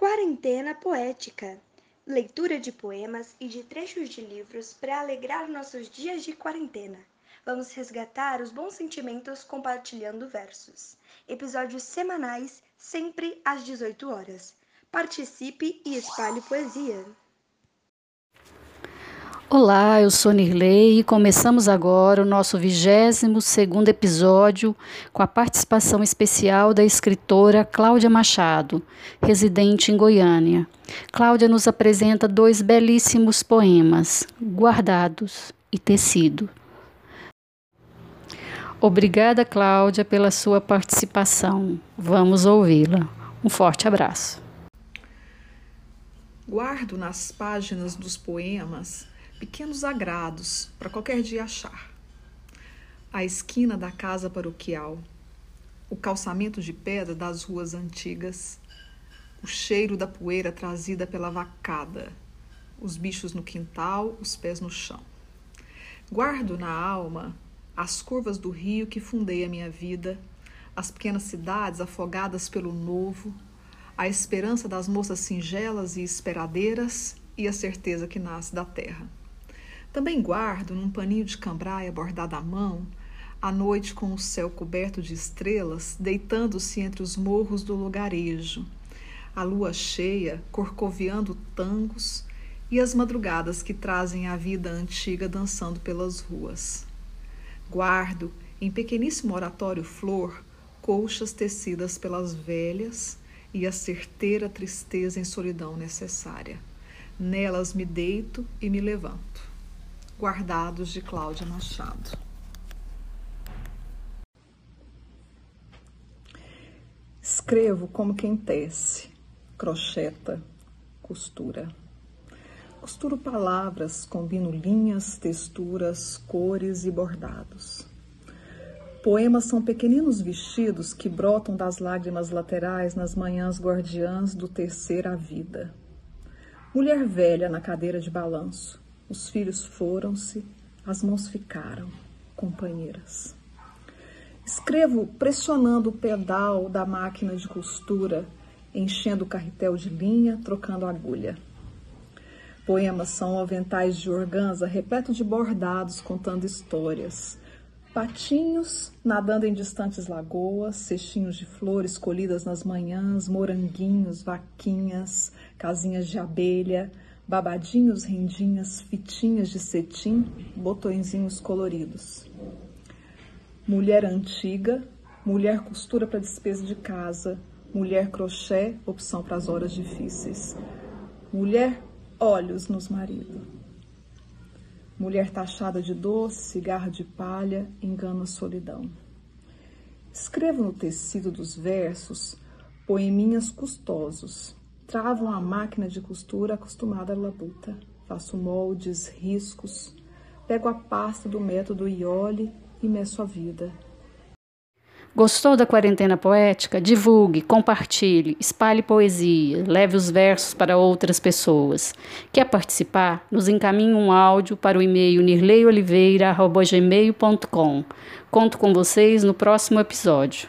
Quarentena Poética leitura de poemas e de trechos de livros para alegrar nossos dias de quarentena. Vamos resgatar os bons sentimentos compartilhando versos. Episódios semanais, sempre às 18 horas. Participe e espalhe poesia. Olá, eu sou Nirley e começamos agora o nosso 22 segundo episódio com a participação especial da escritora Cláudia Machado, residente em Goiânia. Cláudia nos apresenta dois belíssimos poemas, Guardados e Tecido. Obrigada, Cláudia, pela sua participação. Vamos ouvi-la. Um forte abraço. Guardo nas páginas dos poemas pequenos agrados para qualquer dia achar. A esquina da casa paroquial, o calçamento de pedra das ruas antigas, o cheiro da poeira trazida pela vacada, os bichos no quintal, os pés no chão. Guardo na alma as curvas do rio que fundei a minha vida, as pequenas cidades afogadas pelo novo, a esperança das moças singelas e esperadeiras e a certeza que nasce da terra. Também guardo, num paninho de cambraia bordado à mão, a noite com o céu coberto de estrelas, deitando-se entre os morros do lugarejo, a lua cheia corcoviando tangos e as madrugadas que trazem a vida antiga dançando pelas ruas. Guardo, em pequeníssimo oratório flor, colchas tecidas pelas velhas e a certeira tristeza em solidão necessária. Nelas me deito e me levanto. Guardados de Cláudia Machado. Escrevo como quem tece, crocheta, costura. Costuro palavras, combino linhas, texturas, cores e bordados. Poemas são pequeninos vestidos que brotam das lágrimas laterais nas manhãs guardiãs do tecer a vida. Mulher velha na cadeira de balanço, os filhos foram-se, as mãos ficaram, companheiras. Escrevo pressionando o pedal da máquina de costura, enchendo o carretel de linha, trocando agulha. Poemas são aventais de organza repleto de bordados contando histórias. Patinhos nadando em distantes lagoas, cestinhos de flores colhidas nas manhãs, moranguinhos, vaquinhas, casinhas de abelha, babadinhos, rendinhas, fitinhas de cetim, botõezinhos coloridos. Mulher antiga, mulher costura para despesa de casa, mulher crochê, opção para as horas difíceis. Mulher olhos nos marido. Mulher taxada de doce, cigarro de palha, engana a solidão. Escrevo no tecido dos versos poeminhas custosos, travam a máquina de costura acostumada à labuta. Faço moldes, riscos, pego a pasta do método Iole e meço a vida. Gostou da quarentena poética? Divulgue, compartilhe, espalhe poesia, leve os versos para outras pessoas. Quer participar? Nos encaminhe um áudio para o e-mail nirleioliveira.gmail.com. Conto com vocês no próximo episódio.